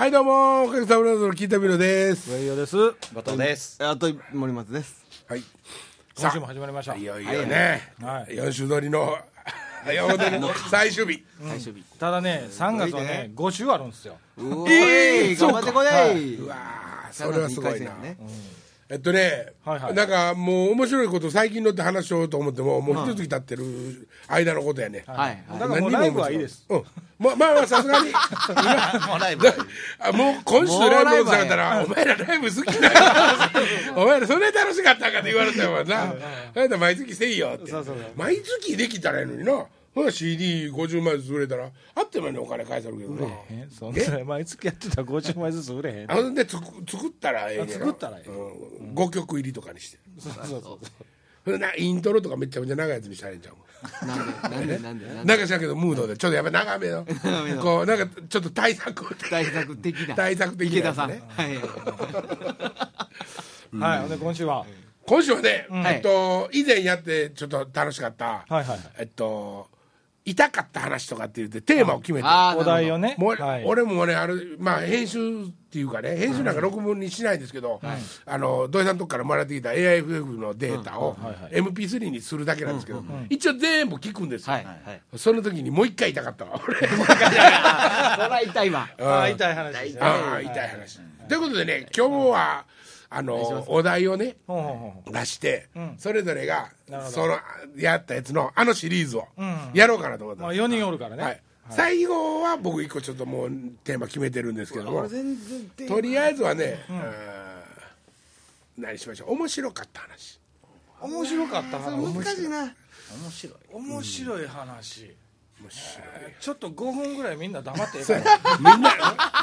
はいどうもおかげさまでの聞いたみろです。上与です。後藤です。あと森松です。はい。今週も始まりました。いよいよね、はい。4週撮りの4週撮りの最終日。最終日。ただね3月はね5週あるんですよ。えーい頑張ってこい、うわーそれはすごいな、ねえっとね、はいはい。なんかもう面白いこと最近のって話しようと思ってももう一月経ってる間のことやね、はいだからもうライブはいいです。うん、ままあまあさすがに。もうライブ。あもう今週ライブのことされたら「お前らライブ好きだよ。お前らそれ楽しかったか」って言われたよな「あなた毎月せいよ」って。そうそうそう。毎月できたらいいのになほら CD50 枚ずつ売れたらあっという間にお金返さるけどな。えそんな毎月やってたら50枚ずつ売れへん。あほんでつく作ったらええねん作ったらええ。うん、5曲入りとかにして。そうそうそう。ほんでなイントロとかめっちゃめちゃ長いやつにしたらええんちゃう？なんでなんでなんでなんかしらんけどムードで。ちょっとやっぱ長めの。長めの。こうなんかちょっと対策。大作的な。対策的な池田さん。ねはい。はいほんで今週は？今週はね、はい。えっと以前やってちょっと楽しかった、はいはい。えっと痛かった話とかって言ってテーマを決めて。あお題をね。もう、はい。俺もねあれまあ編集っていうかね編集なんか録音にしないですけど、あの土井さんのとこからもらってきた AIFF のデータをはいはい MP3 にするだけなんですけど、一応全部聞くんですよ、はいはい。その時にもう一回痛かった。わ 俺そら痛いわ。ああ痛い話ね。ああ痛い話、ということでね今日はあのお題をね出して、それぞれがそのやったやつのあのシリーズをん。やろうかなと思ってまあます、4人おるからね。はい。最後は僕一個ちょっともうテーマ決めてるんですけどもとりあえずはね、何しましょう。面白かった話。面白かった話。難しいな。面白い。面白い。話。面白い。ちょっと5分ぐらいみんな黙ってええかみんな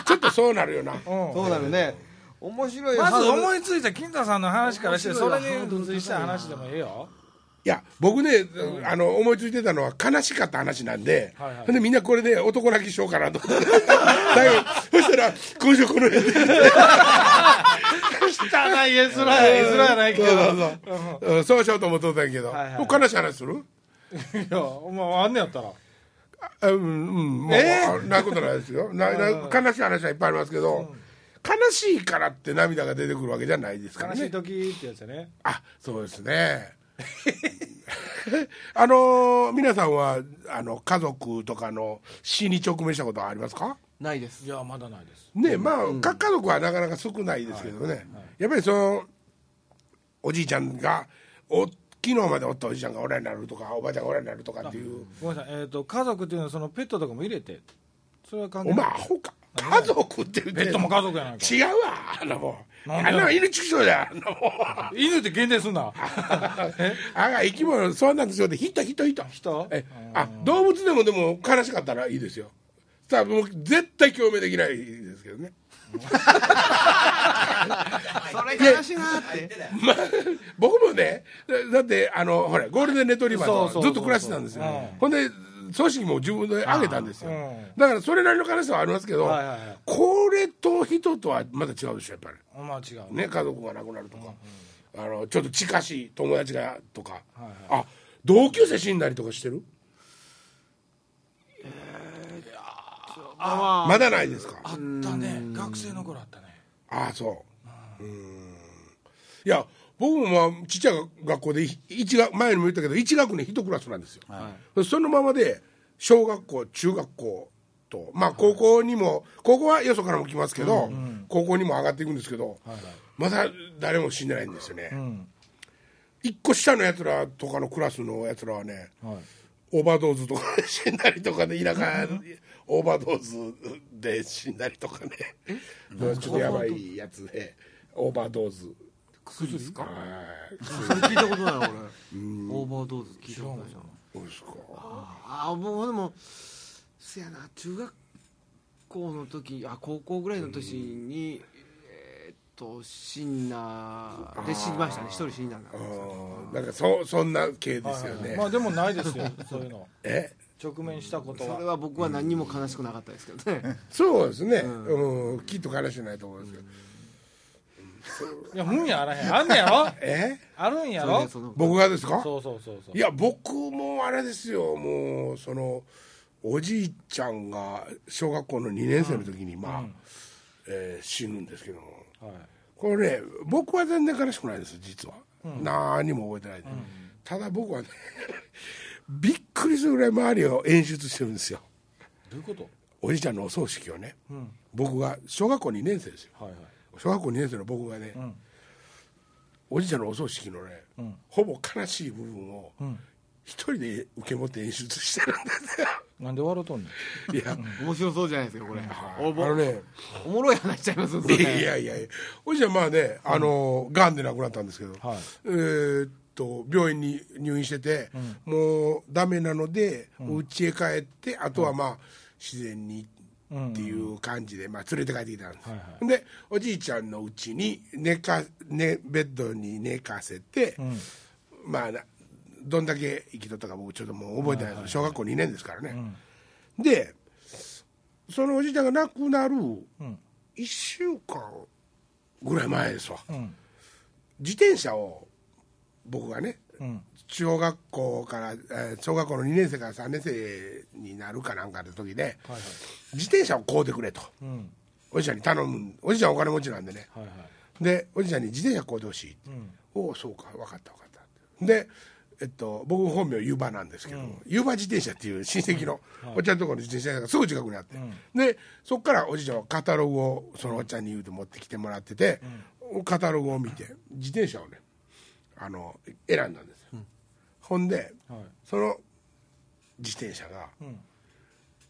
ちょっとそうなるよな。らうんそうなるね面白い。まず思いついた金太さんの話からしてそれに付随した話でもええよ。いや僕ね、あの思いついてたのは悲しかった話なんで、はいはい。でみんなこれで男泣きしようかなと。そしたら今週この辺で汚い絵面や絵面やないけど。そうしようと思っとったんやけど、はいはい。もう悲しい話する？いやまああんねやったら。あうんうん。もう、えあないことないですよ。なな悲しい話はいっぱいありますけど、悲しいからって涙が出てくるわけじゃないですから悲しいね時ってやつやね。あそうですね。あの皆さんはあの家族とかの死に直面したことはありますか？ないです。いやまだないです。ねまあ、か家族はなかなか少ないですけどね、やっぱりそのおじいちゃんがお昨日までおったおじいちゃんがおらんになるとかおばあちゃんがおらんになるとかっていう。ごめんなさい。えっと家族っていうのはそのペットとかも入れて？それは関係お前ないアホか家族って言ってペットも家族やないか。違うわあんなもん。あんな犬畜生だあんなもん犬って限定すんな。あが生き物そんなんですよ。って人人人。人？えあ動物でもでも悲しかったらいいですよ。さあもう絶対共鳴できないですけどね。それ悲しいなって。まあ、僕もねだだってあのほらゴールデンレトリバーとずっと暮らしてたんですよ。うん。ほんで組織も自分で上げたんですよ。うん。だからそれなりの悲しさはありますけど、はいはいはい。これと人とはまた違うでしょやっぱり。まあ違うね。家族が亡くなるとか、あのちょっと近しい友達がとか、はいはい。あ同級生死んだりとかしてる？あまだないですか？あったね。学生の頃あったね。ああそう。うん。いや僕もまあちっちゃい学校でい一学前にも言ったけど1学年1クラスなんですよ、そのままで小学校中学校とまあ高校にも高校はよそからも来ますけど、高校にも上がっていくんですけど、まだ誰も死んでないんですよね、うん。一個下のやつらとかのクラスのやつらはねはい。オーバードーズとかで死んだりとかで田舎オーバードーズで死んだりとかね。ちょっとやばいやつでオーバードーズ薬？ですか？はいそれ聞いたことない俺。オーバードーズ聞いたことないじゃんそうですかああもうでもせやな中学校の時あ高校ぐらいの年に、えーっと死んだで死にましたね。一人死んだんだうんなんかそそんな系ですよね、まあでもないですよそういうの。え？直面したことそれはは僕は何にも悲しくなかったですけどね、そうですね、うん。きっと悲しないと思うんですけど、いや無んやあらへん。あんねやろ？え？あるんやろ？僕がですか？そうそうそうそう。いや僕もあれですよ。もうそのおじいちゃんが小学校の2年生の時にまあ、えー死ぬんですけども。はい。これね僕は全然悲しくないです実は、何も覚えてないで、ただ僕はね びっくりするぐらい周りを演出してるんですよ。どういうこと？おじいちゃんのお葬式をね、ん。僕が小学校2年生ですよ。はいはい小学校2年生の僕がね、ん。おじいちゃんのお葬式のね、ん。ほぼ悲しい部分をん。一人で受け持って演出してるんですよ。なんで笑うとんねん。いや、面白そうじゃないですかこれ。あおぼのねおもろい話しちゃいますそいれやいやいやおじいちゃんまあねあのがん。で亡くなったんですけど、はい。えーっと病院に入院してて、もうダメなのでお家へ帰ってあとはまあ自然にっていう感じで、まあ、連れて帰ってきたんです、はいはでおじいちゃんのうちに寝か、ね、ベッドに寝かせて、まあなどんだけ生きとったか僕ちょっともう覚えてないです、小学校2年ですからね、でそのおじいちゃんが亡くなる1週間ぐらい前ですわ、ん。自転車を僕がねうん小学校から、えー小学校の2年生から3年生になるかなんかの時ではいはい。自転車を買うてくれと。うん。おじちゃんに頼むおじちゃんお金持ちなんでね。はいはいでおじちゃんに自転車買うてほしいって、おおそうか分かった分かったでえっと、僕本名湯葉なんですけど、湯葉自転車っていう親戚のおっちゃんのところの自転車屋がすぐ近くにあって、でそこからおじいちゃんはカタログをそのおっちゃんに言うて持ってきてもらってて、カタログを見て自転車をねあの選んだんですよ、ほんで、はい。その自転車が、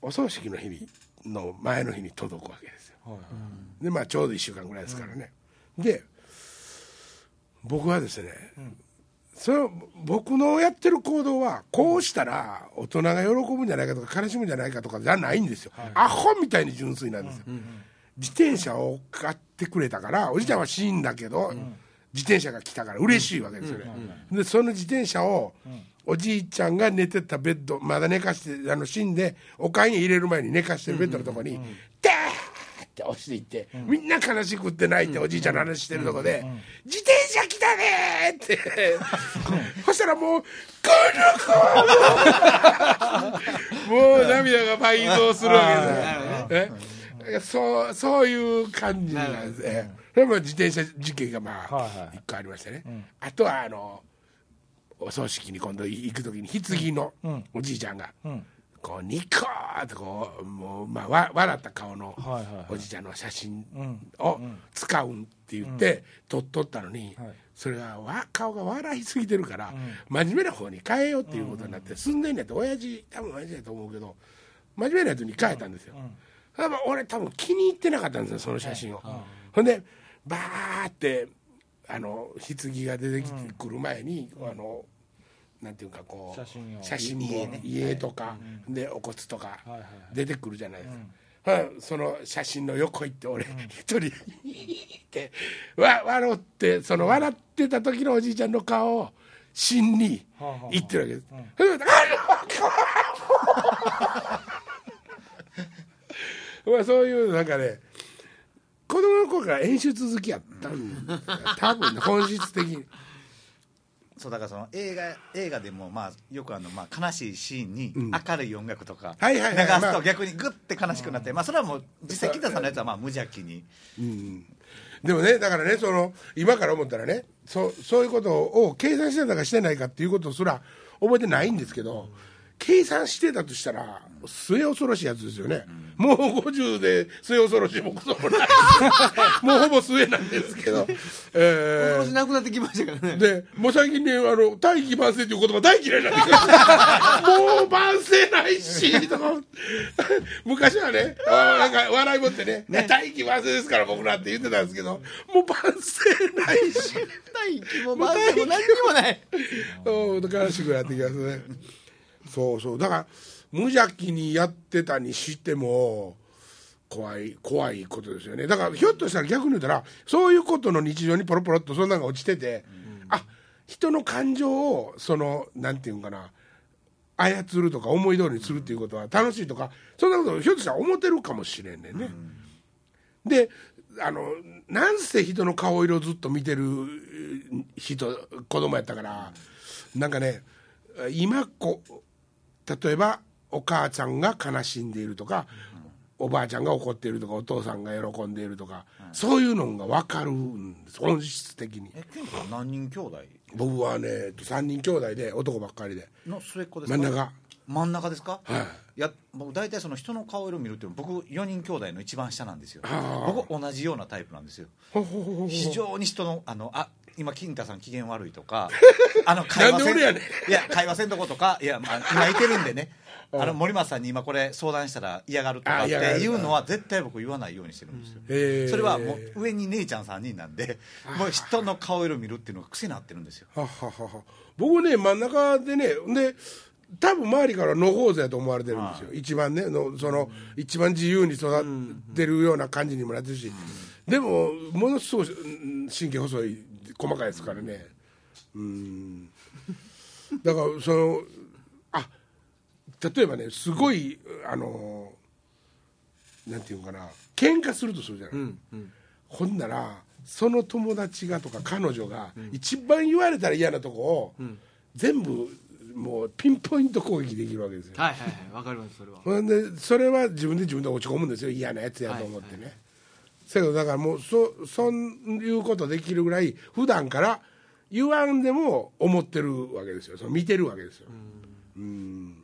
お葬式の日にの前の日に届くわけですよ。はいはい。でまあちょうど1週間ぐらいですからね、で僕はですね、その僕のやってる行動はこうしたら大人が喜ぶんじゃないかとか悲しむんじゃないかとかじゃないんですよ、アホみたいに純粋なんですよ、自転車を買ってくれたからおじいちゃんは死んだけど、自転車が来たから嬉しいわけですよね、でその自転車を、おじいちゃんが寝てたベッドまだ寝かしてあの死んでおかんに入れる前に寝かしてるベッドのとこに、ダーって押していって、みんな悲しくって泣いておじいちゃんの話してるとこで「自転車来たね!」って。そしたらもう「この子!」もう涙が倍増するわけですよ。え？そうそういう感じなんです。ね。でも自転車事件がまはいはい。あ一個ありましたね。あとはあのお葬式に今度行く時に棺のおじいちゃんがこうニコーってこうもうまあわ笑った顔のはいはいはい。おじいちゃんの写真を使うんって言って撮っとったのにはい。それがわ顔が笑いすぎてるから真面目な方に変えようっていうことになって住ん。でんやって親父多分親父だと思うけど真面目なやつに変えたんですよ。だから俺多分気に入ってなかったんですよその写真を。ほんでバーってあの棺が出てきてくる前に、あのなんていうかこう写真を。写真も家とか、でお骨とか出てくるじゃないですか。はいその写真の横行って俺一人ってわ笑ってその笑ってた時のおじいちゃんの顔を芯に言ってるわけです。まあそういうなんかね子供の頃から演出好きやったんだ多分ね本質的に。そうだからその映画映画でもまあよくあのまあ悲しいシーンに明るい音楽とか流はいはいはい。すまあ。と逆にグッて悲しくなってまあそれはもう実際北さんのやつはまあ無邪気に。でもねだからねその今から思ったらねそそういうことを計算してたかしてないかっていうことすら覚えてないんですけど、計算してたとしたら末恐ろしいやつですよね、もう50で末恐ろしいもクソもない。もうほぼ末なんですけど、え今年なくなってきましたからね。ーでもう最近ねあの大器晩成っていう言葉大嫌いになってきたもう晩成ないしとか。昔はねあなんか笑いもってね大器晩成ですから僕らって言ってたんですけどもう晩成ないし。大気も万世も何にもない。うん悲しくなってきますねそうそう。だから無邪気にやってたにしても怖い怖いことですよね。だからひょっとしたら逆に言ったらそういうことの日常にポロポロっとそんなのが落ちてて、あ人の感情をそのなんていうんかな操るとか思い通りにするっていうことは楽しいとかそんなことをひょっとしたら思ってるかもしれんねんね。であのなんせ人の顔色をずっと見てる人子供やったからなんかね今こ例えばお母ちゃんが悲しんでいるとか、おばあちゃんが怒っているとかお父さんが喜んでいるとか、そういうのが分かるんです。本質的に。えケンさん何人兄弟？僕はね3人兄弟で男ばっかりで。の末っ子ですか？真ん中。真ん中ですか？はい。いや僕大体その人の顔色見るって僕4人兄弟の一番下なんですよ。あ。ー僕同じようなタイプなんですよ。ほほほほ非常に人のあのあ今金太さん機嫌悪いとか あの会話せんいや会話せんとことかいや、まあ、今いてるんでね。あの森松さんに今これ相談したら嫌がるとかっていうのは絶対僕言わないようにしてるんですよ、へー。それはもう上に姉ちゃん3人なんでもう人の顔色見るっていうのが癖になってるんですよ。僕ね真ん中でねで多分周りから野放図やと思われてるんですよ、一番ねのその、一番自由に育ってるような感じにもなってるし、でもものすごいうん神経細い細かいですからね。うん。だからそのあ例えばねすごいあのなんていうのかな。喧嘩するとするじゃない、ほんならその友達がとか彼女が一番言われたら嫌なとこを全部もうピンポイント攻撃できるわけですよ。はいはいはい。わかりますそれは。ほんでそれは自分で自分で落ち込むんですよ。嫌なやつやと思ってね、せやだからもうそそういうことできるぐらい普段から言わんでも思ってるわけですよ。その見てるわけですよ。うん。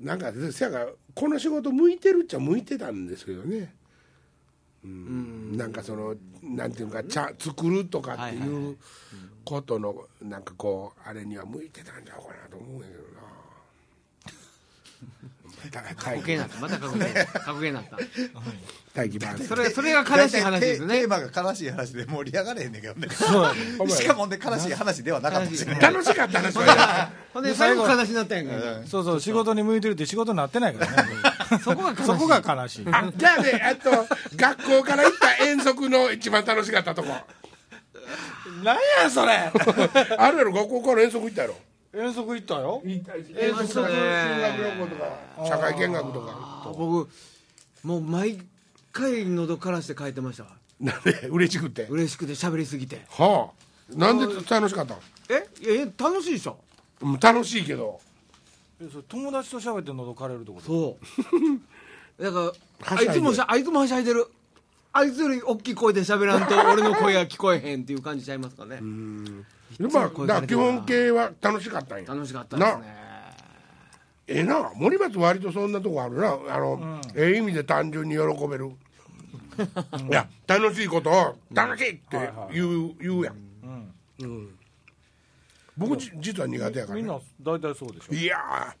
なんかせやからこの仕事向いてるっちゃ向いてたんですけどね。うん。なんかそのなんていうか茶作るとかっていうことのなんかこうあれには向いてたんちゃうかなと思うんやけどな。過去形になった。また過去形過去形になった。大気版それそれが悲しい話ですね。テーマが悲しい話で盛り上がれへんねんけどね。しかもね悲しい話ではなかった楽しかった話は ほんで最後悲しになったやんかそうそう仕事に向いてるって仕事になってないからね。そこが悲しい。そこが悲しい。あじゃあねあと学校から行った遠足の一番楽しかったとこ。何やそれ。あるやろ学校から遠足行ったやろ遠足行ったよ。修学旅行とか。社会見学とか。あ僕もう毎回喉からして帰ってました。わなんで？嬉しくて？嬉しくて喋りすぎて。はあ。なんで楽しかったえ？え楽しいでしょ。の楽しいけど。えそれ友達と喋って喉枯れるってこと？そう。だからあいつもしゃあいつもはしゃいでる。あいつより大きい声で喋らんと俺の声が聞こえへんっていう感じちゃいますかね。でまあだ基本形は楽しかったんや。楽しかったですね。ええな森松割とそんなとこあるな。あの、ええ意味で単純に喜べる。いや楽しいことを楽しいって言う,、言うやん、うん。僕じ実は苦手やから、みんなね、大体そうでしょ。いやー。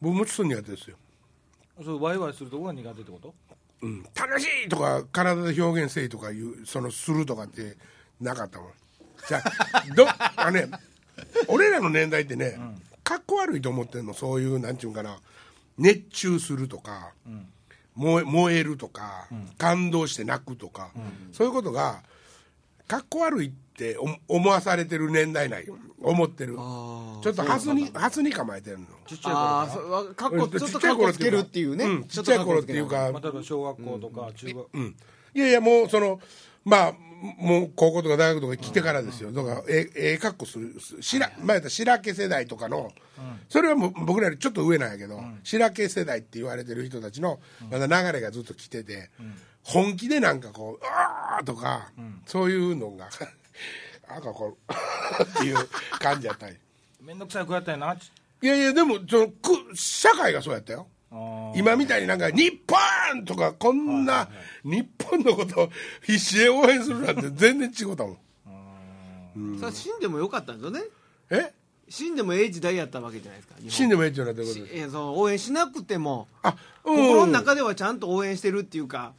僕もちょっと苦手ですよ、それワイワイするとこが苦手ってこと？うん、楽しいとか体で表現せいとかいうそのするとかってなかったもんじゃあどあね俺らの年代ってね、かっこ悪いと思ってんの。そういうなんちゅうんかな。熱中するとか、燃え燃えるとか、感動して泣くとか、そういうことがかっこ悪いって思思わされてる年代ないよ。思ってる。ちょっとハスにハスに構えてるの。ちっちゃい頃ああかっこうんちょっとかっこつけるっていうね、うんちっちゃい頃っていうか。ら例えば小学校とか中学、うん、いやいやもうそのまあもう高校とか大学とか来てからですよ、だからえええ格好するしら、まあ、言ったら白毛世代とかの、それはもう僕らよりちょっと上なんやけど、白毛世代って言われてる人たちのまだ流れがずっと来てて、本気でなんかこう「ああ!」とか、そういうのが あかこう っていう感じやったんや。めんどくさい子やったんやな。ちいやいやでもそのく社会がそうやったよ今みたいになんか「日本!」とかこんな日本のことを必死で応援するなんて全然違うたもん。それ死んでもよかったんですよね。え？死んでもええ時代やったわけじゃないですか死んでもええって言われてること？ですしえその応援しなくてもあうん。心の中ではちゃんと応援してるっていうか、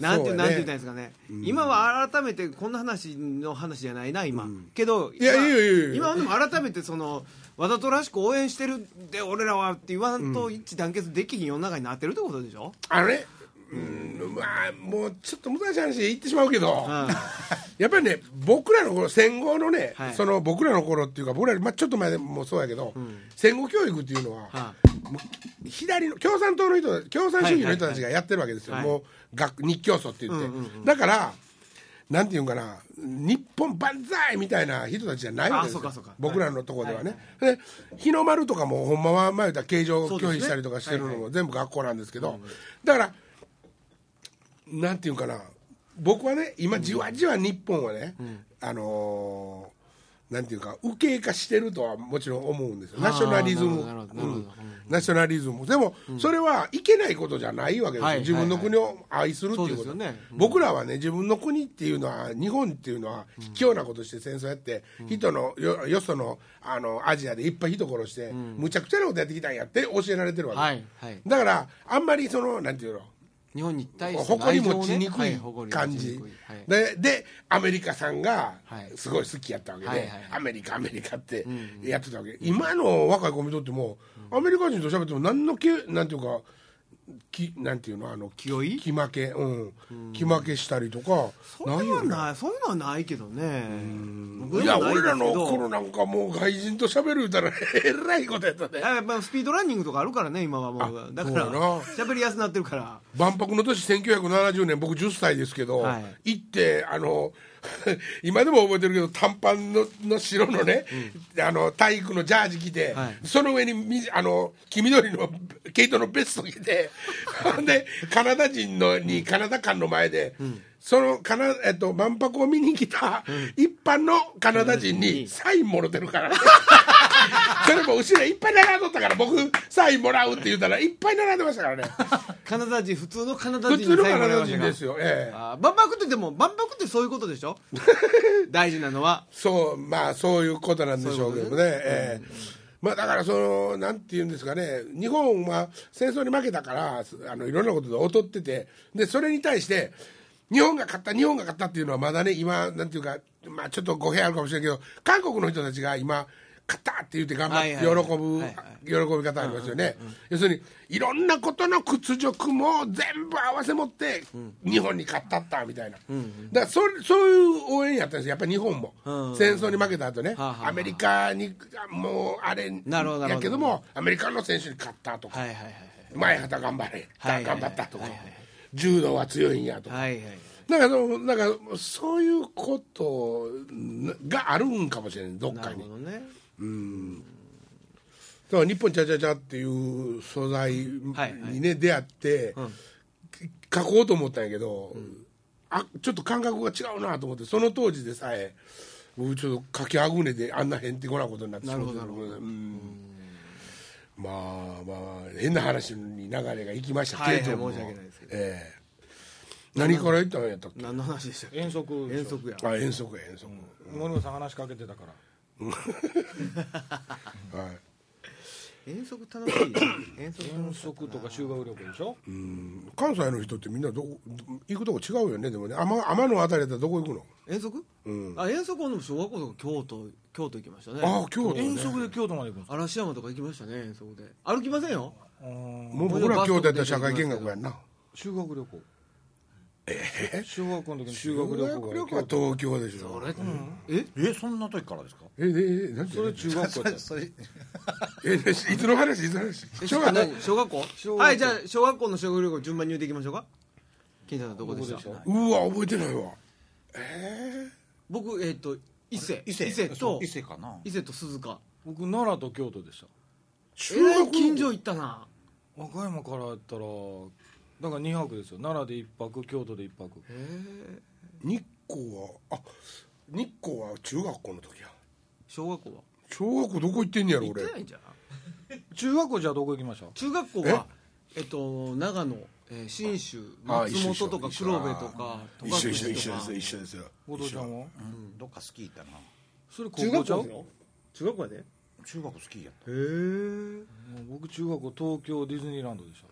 なんてなんて言ったらいいんですかね、今は改めてこんな話の話じゃないな今、けどいや今いやいやいや今はでも改めてそのわざとらしく応援してるで俺らはって言わんと一致団結できひん世の中になってるってことでしょ、あのねうんまあもうちょっと難しい話で言ってしまうけど、うんやっぱりね僕らの頃戦後のね、はい。その僕らの頃っていうか僕らより、まあ、ちょっと前でもそうやけど、戦後教育っていうのは、はもう左の共産党の人共産主義の人たちがやってるわけですよ、はい。はいもう学日教組って言って、だからなんていうんかな日本万歳みたいな人たちじゃないわけですよ。僕らのところではね、で日の丸とかもほんまは前言ったら形状拒否したりとかしてるのも全部学校なんですけど、だからなんていうんかな。僕はね今じわじわ日本はね、あのーなんていうか右傾化してるとはもちろん思うんですよ。ナショナリズム。ナショナリズム。でもそれはいけないことじゃないわけですよ、はい自分の国を愛するっていうこと、僕らはね自分の国っていうのは日本っていうのは卑怯なことして戦争やって、人のよよそのあのアジアでいっぱい人殺して、むちゃくちゃなことやってきたんやって教えられてるわけ、だからあんまりそのなんていうの日本に対して誇り持ちにくはい感じ。ちにくい。はいででアメリカさんがはい。すごい好きやったわけで、はいはいはい。アメリカアメリカってやってたわけ、今の若い子見とっても、アメリカ人と喋っても何のけなんていうかきなんていうの？あの気負い？気負け。うん。気負けしたりとか。そういうのはね。ない。そういうのはないけどね。僕いや俺らの頃なんかもう外人と喋る言うたら えらいことやったね。やっぱスピードランニングとかあるからね今はもう。あだから喋りやすくなってるから。万博の年1970年僕10歳ですけど、はい。行ってあの 今でも覚えてるけど短パンのの白のね、あの体育のジャージ着て、はい。その上にみあの黄緑の毛糸のベスト着て でカナダ人のにカナダ館の前で、そのカナ、えっと、万博を見に来た一般のカナダ人にサインもろてるから。ね それも後ろいっぱい並んどったから僕サインもらうって言ったらいっぱい並んでましたからねカナダ人普通のカナダ普通のカナダ人ですよ、ええ。万博ってでも万博ってそういうことでしょ？大事なのは。そうまあそういうことなんでしょうけどねええ。まあだからそのなんていうんですかね日本は戦争に負けたからあのいろんなことで劣っててでそれに対して日本が勝った日本が勝ったっていうのはまだね今なんていうかまあちょっと語弊あるかもしれないけど韓国の人たちが今勝ったって言って頑張って喜ぶ、喜び方ありますよね、要するにいろんなことの屈辱も全部合わせ持って日本に勝ったったみたいな、だからそそういう応援やったんですよ。やっぱり日本も、うん戦争に負けた後ね、アメリカにもうあれやけどもアメリカの選手に勝ったとか、前畑頑張れ、頑張ったとか、柔道は強いんやとか、なんかそのなんかそういうことがあるんかもしれないどっなかに。るほどねだから日本ちゃちゃちゃっていう素材にね、はい。はい出会って、書こうと思ったんやけど、あちょっと感覚が違うなと思ってその当時でさえ僕ちょっと書きあぐねであんなへんてこなことになってしまって。なるほどなるほど。うん。まあまあ変な話に流れがいきましたけれども、はいはい申し訳ないですけど。ええ。何から言ったんやったっけ？何の話でしたっけ？遠足遠足や。あ遠足や遠足、森本さん話しかけてたからはい。遠足楽しい遠足遠足とか修学旅行でしょ？関西の人ってみんなどこ行くとこ違うよねでもね。天天のあたりだったらどこ行くの？遠足？うん。あ遠足はでも小学校とか京都京都行きましたね。ああ京都ね。遠足で京都まで行くんですか？嵐山とか行きましたね遠足で。歩きませんよ。うんもう僕ら京都やったら社会見学やんな。修学旅行え小学校の時に修修学学旅行が東京でしょそれえ？えそんな時からですか？えええなんそれ中学校やったそれえいつの話？いつの話？え小学校？何？小学校？小学校。はいじゃあ小学校の修学旅行順番に言うていきましょうか。金さんはどこでした？うわ覚えてないわ。僕えっと伊勢。伊勢？伊勢と伊勢かな？伊勢と鈴鹿。僕奈良と京都でした。えらい近所行ったな。和歌山からやったらだから2泊ですよ。奈良で1泊京都で1泊。日光はあ日光は中学校の時や。小学校は？小学校どこ行ってんねやろ行って俺ないんじゃん。中学校じゃあどこ行きました？中学校はえ？っと長野えー信州あ松本とか一緒。黒部とか一緒一緒一緒です一緒ですよ。後藤ちゃんは？うんどっかスキー行ったな。それ高中校ちゃう？中学校やでへ中学スキーやった。え。もう僕中学校東京ディズニーランドでした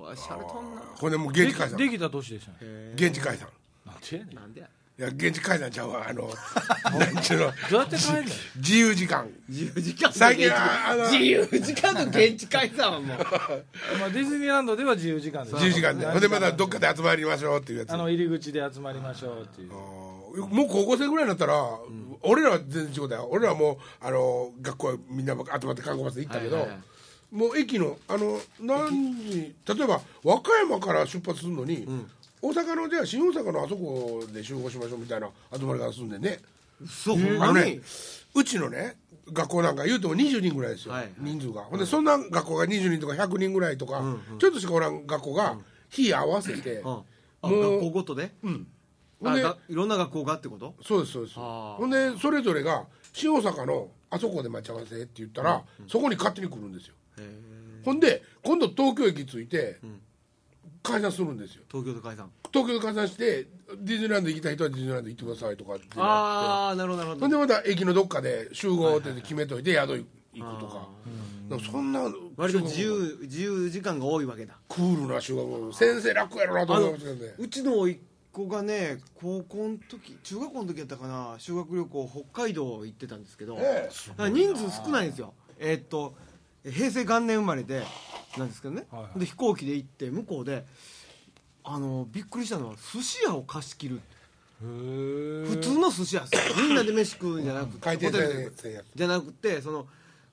おいしゃれとんな。これでもう現地解散。できた年でしたね。へ現地解散。なんでやねん。えなんでや。いや現地解散ちゃうわあの なんちゅうの。どうやって帰んねん自由時間。自由時間の最近現地はあの自由時間の現地解散はもう。まあディズニーランドでは自由時間です。自由時間で。ほんでまたどっかで集まりましょうっていうやつ。あの入り口で集まりましょうっていうもう高校生ぐらいになったら、俺らは全然違うだよ。俺らはもうあの学校みんな集まって観光バスで行ったけど、はいはいはいもう駅のあの何時例えば和歌山から出発するのに、大阪のじゃあ新大阪のあそこで集合しましょうみたいな集まり方すんでね。そう。あのね。にうちのね学校なんか言うても20人ぐらいですよ、はいはい。人数が。ほんでそんな学校が20人とか100人ぐらいとか、ちょっとしかおらん学校が日合わせて、うん。あもう学校ごとで？うん。ほんでいろんな学校がってこと？そうですそうです。ほんでそれぞれが新大阪のあそこで待ち合わせって言ったら、そこに勝手に来るんですよほんで今度東京駅着いて、解散するんですよ。東京で解散。東京で解散してディズニーランド行きたい人はディズニーランド行ってくださいとかってなって。ああなるほどなるほど。ほんでまた駅のどっかで集合って決めといて宿行くとか。そんな割と自由自由時間が多いわけだ。クールな修学校先生楽やろなと思いますけどね。うちの一子がね高校の時中学校の時やったかな修学旅行北海道行ってたんですけど、えあ人数少ないんですよ。えーっと平成元年生まれでなんですけどね、はいはい。で飛行機で行って向こうであのびっくりしたのは寿司屋を貸し切る。へ普通の寿司屋 みんなで飯食うんじゃなくて回転ホテルじゃなくてその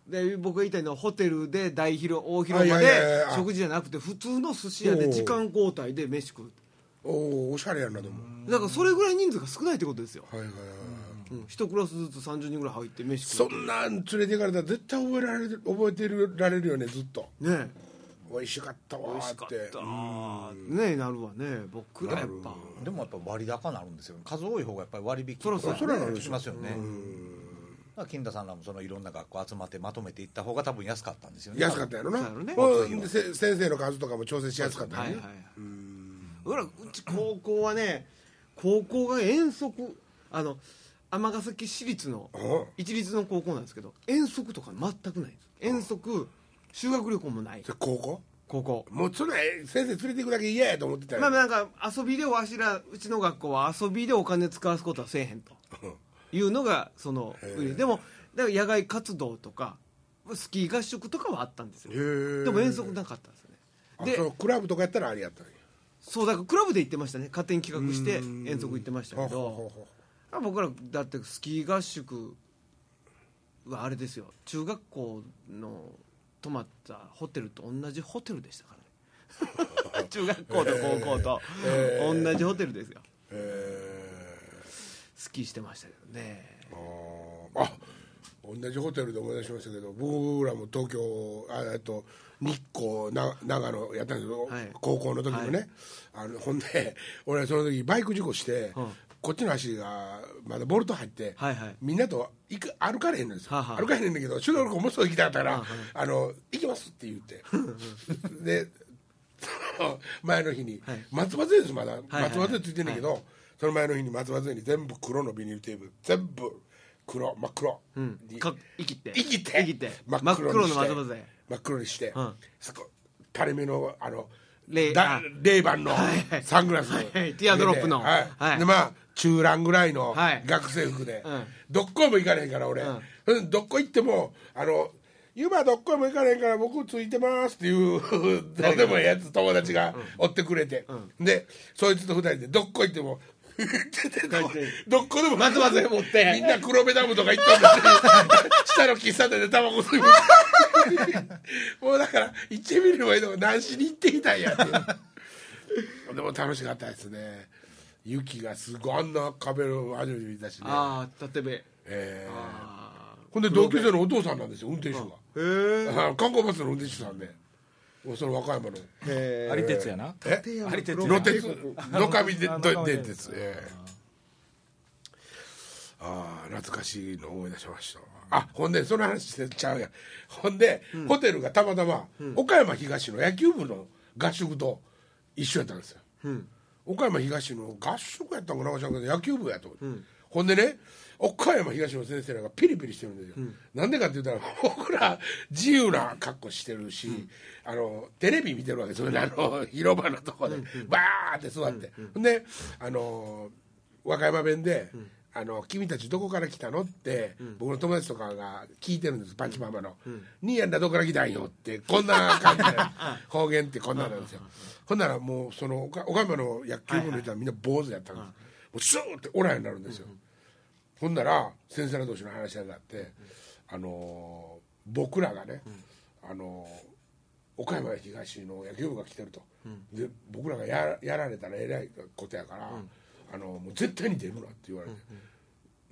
で僕が言いたいのはホテルで大広大広間で食事じゃなくて普通の寿司屋で時間交代で飯食う。おおおしゃれやなでも。だからそれぐらい人数が少ないってことですよ、はいはいはいうん、一クラスずつ30人ぐらい入って飯食そんなん連れて行かれたら絶対覚えられる覚えてるられるよねずっと。うね美味しかったわって。かった。ねなるわね。僕らやっぱ。でもやっぱ割高になるんですよ数多い方がやっぱり割引そらそうそらしますよね。金田さんらもそのいろんな学校集まってまとめていった方が多分安かったんですよね。安かったやろな。ね。ほんでせ先生の数とかも調整しやすかったよね。はいはい俺らうち高校はね高校が遠足あの尼崎市立のうん一律の高校なんですけど遠足とか全くないんです。遠足修学旅行もない。それ高校？高校。もうそれ先生連れて行くだけ嫌やと思ってたよまあなんか遊びでわしらうちの学校は遊びでお金使わすことはせえへんと。いうのがそので。もだから野外活動とかスキー合宿とかはあったんですよ。でも遠足なかったんですよね。でクラブとかやったらありやったんや。そうだからクラブで行ってましたね。勝手に企画して遠足行ってましたけど僕らだってスキー合宿はあれですよ。中学校の泊まったホテルと同じホテルでしたからね。中学校と高校と同じホテルですよ。うへスキーしてましたけどね。ー。あ同じホテルで思い出しましたけど僕らも東京あえっと日光な長野やったんですけど、はい。高校の時のね、あのほんで俺その時バイク事故して、うんこっちの足がまだボルト入って、はいはい。みんなと行く歩かれへんのですよ、はあはあ。歩かれへんねんけど修学旅行もうすぐ行きたかったから、はあはあ。の行きますって言って。で 前の日に、はい。松葉杖ですまだ、はいはい松葉杖ついてんねんけど、その前の日に松葉杖に全部黒のビニールテープ全部黒真っ黒、うん。生きて。生きて。生きて。真真っ黒の松葉杖。真っ黒にして、うん。そこ垂れ目のあのレイレイバンのはいサングラス、はいはい。ティアドロップの。はい。はい。でまあ中蘭ぐらいのはい。学生服で、うん。どっこいも行かれへんから俺、うん。どっこ行ってもあの今どっこいも行かれへんから僕ついてますっていう どうでもいいやつ友達が追ってくれて、でそいつと二人でどっこ行っても どっこでも松葉杖持って。みんな黒部ダムとか行ったんだって 下の喫茶店でタバコ吸いもうだから行ってみればいいの何しに行ってきたんやっていう。でも楽しかったですね雪がすごいあんな壁を初めて見たしね。ああ立てべ。えー。あほんで同級生のお父さんなんですよ運転手が。ーへえあ観光バスの運転手さんで。もうその和歌山の。へ有鉄やな。え？有鉄野鉄。野上電鉄。ええああ懐かしいの思い出しましたあほんでその話してちゃうやん。ほんで、ホテルがたまたま、岡山東の野球部の合宿と一緒やったんですよ、岡山東の合宿やったんかな知らんけど野球部やと。思って、ほんでね岡山東の先生らがピリピリしてるんですよ、なんでかって言ったら 僕ら自由な格好してるし、あのテレビ見てるわけですよ。ねあの広場のとこで、バーって座って、ほんであの和歌山弁で、あの「君たちどこから来たの?」って、僕の友達とかが聞いてるんですパンチママの「兄やんらどこから来たんよ」ってこんな感じで。方言ってこんなんなんですよ。ほんならもうその岡岡山の野球部の人はみんな坊主やったんです、もうスーってオラになるんですよ、ほんなら先生ら同士の話し合いがあって、あのー僕らがね、あのー岡山東の野球部が来てると、で僕らがややられたらえらいことやから、あのもう絶対に出るなって言われて、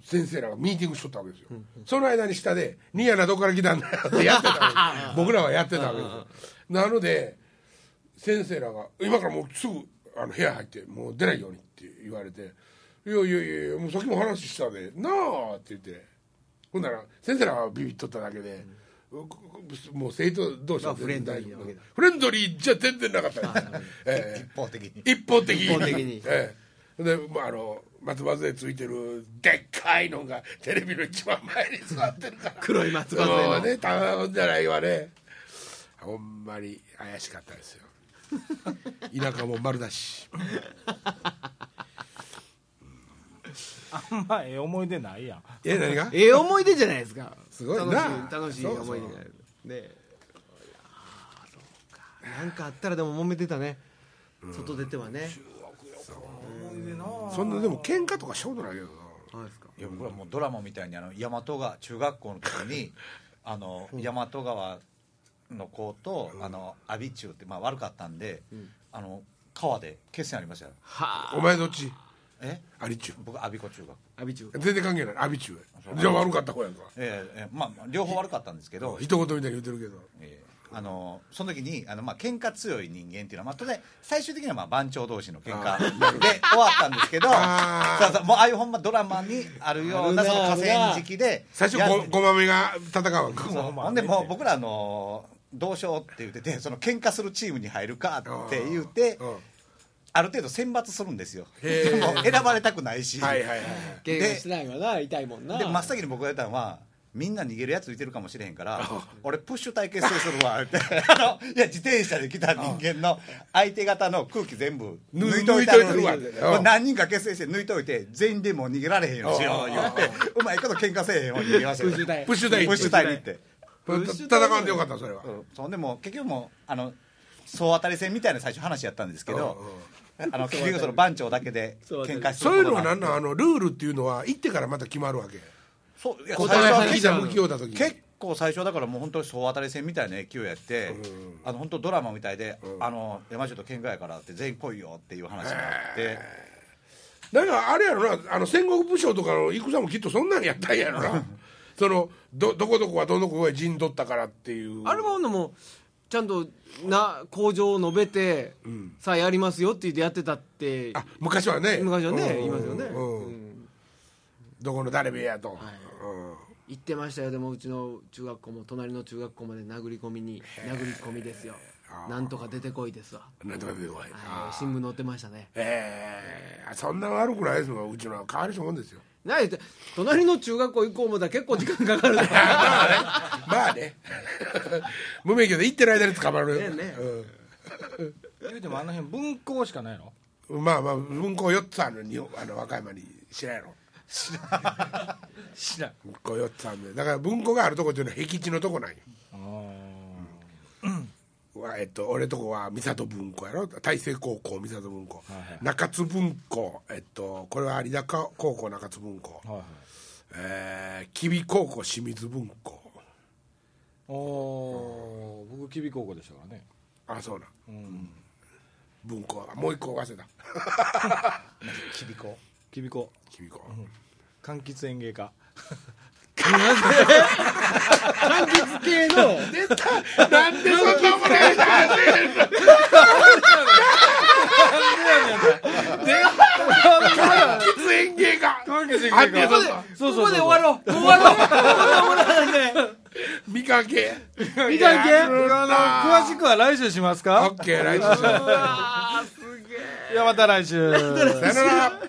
先生らがミーティングしとったわけですよ、その間に下で「ニヤなどこから来たんだよ」ってやってたわけです 僕らはやってたわけですよ。なので先生らが今からもうすぐあの部屋入ってもう出ないようにって言われて「いやいやいやもうさっきも話したでなあ」って言ってほんなら先生らはビビっとっただけで、もう生徒同士はフレンドリーフレンドリーじゃ全然なかった。です、ええ。一方的に。一方的一方的に。ええで、まあ、あの松葉杖ついてるでっかいのがテレビの一番前に座ってるから。黒い松葉杖の。ねたまんじゃないわね。ほんまに怪しかったですよ。田舎も丸だし。あんまええ思い出ないやん。え何が？ええ思い出じゃないですか。すごいな。楽しい思い出じゃないねそうか。なんかあったらでも揉めてたね。外出てはね思い出なそんなでも喧嘩とかしたことないけどなそうですか？いや僕はもうドラマみたいにあの大和川中学校の時に あの大和川の子と、あの阿鼻中ってまあ悪かったんで、あの川で決戦ありましたよ。はあ。お前どっち？え？アリチュ僕阿鼻子中学。阿ビチュ全然関係ない。アビチュじゃあ悪かった子やんか。ええええまあ両方悪かったんですけど、一言みたいに言ってるけど。ええあのその時にあの、まあ喧嘩強い人間っていうのは、まあ、当然最終的にはまあ番長同士の喧嘩で終わったんですけどあー。そうそうもうああいうほんまドラマにあるようなその河川敷で最初やごごまめが戦う。わけそうほんでもう僕らあのどうしようって言っててその喧嘩するチームに入るかって言ってうん。ある程度選抜するんですよ。へー。で も選ばれたくないし、はいはいはい怪我してないわな痛いもんな。で真っ先に僕が言ったのはみんな逃げるやついてるかもしれへんから 俺プッシュ対決成するわって。あ のいや自転車で来た人間の相手方の空気全部抜いといてある抜いといてるわこれ何人か結成して抜いといて全員でもう逃げられへんようにしよう言って。うまいこと喧嘩せえへんように逃げましプッシュ対プッシュ対プッシュ対にって。戦わんでよかったそれは。うん。そんでもう結局もうあの総当たり戦みたいな最初話やったんですけどあの結局その番長だけで喧嘩してそういうのは何んなん？あのルールっていうのは行ってからまた決まるわけそういやお最初は互いた時に。結構最初だからもう本当に総当たり戦みたいな勢いやって、あの本当ドラマみたいで、あの山城と喧嘩やからって全員来いよっていう話になって、だからあれやろなあの戦国武将とかの戦もきっとそんなんやったんやろな。そのどどこどこはどの子が陣取ったからっていう。あれもほんのもうちゃんとな工場を述べて、さあやりますよって言ってやってたってあ昔はね。昔はねうん。言いますよね、うん。うんどこの誰べやと、うん。言ってましたよ。でもうちの中学校も隣の中学校まで殴り込みに殴り込みですよ。なんとか出てこいですわ、なんとか出てこい。はい。新聞載ってましたね。ええそんな悪くないですもん。うちのは変わりそうもんですよ。何言って。隣の中学校行こう思ったら結構時間かかる まあね。まあね。無免許で行ってる間に捕まる。ねね言うてもあの辺分校しかないの？うん、まあまあ文庫4つある日本あの和歌山に知らんやろ知らん文庫4つあるんで。だから文庫があるとこっていうのは僻地のとこなんよ。わえっと、俺とこは三郷文庫やろ。大成高校三郷文庫、中津文庫。えっとこれは有田高校中津文庫、はいはい。えー、吉備高校清水文庫。おおー。僕吉備高校でしたからね。あそうなん、文庫はもう一個忘れた。きびこ吉備高吉備高、柑橘園芸科柑橘系の。なんでそん。なものや喫煙芸か柑橘園芸そんな科ここで終わろう。終わろう。こんなものなんでみかけ？みかん系あの詳しくは来週しますオかッケー来週す。げえいやまた来週。さよなら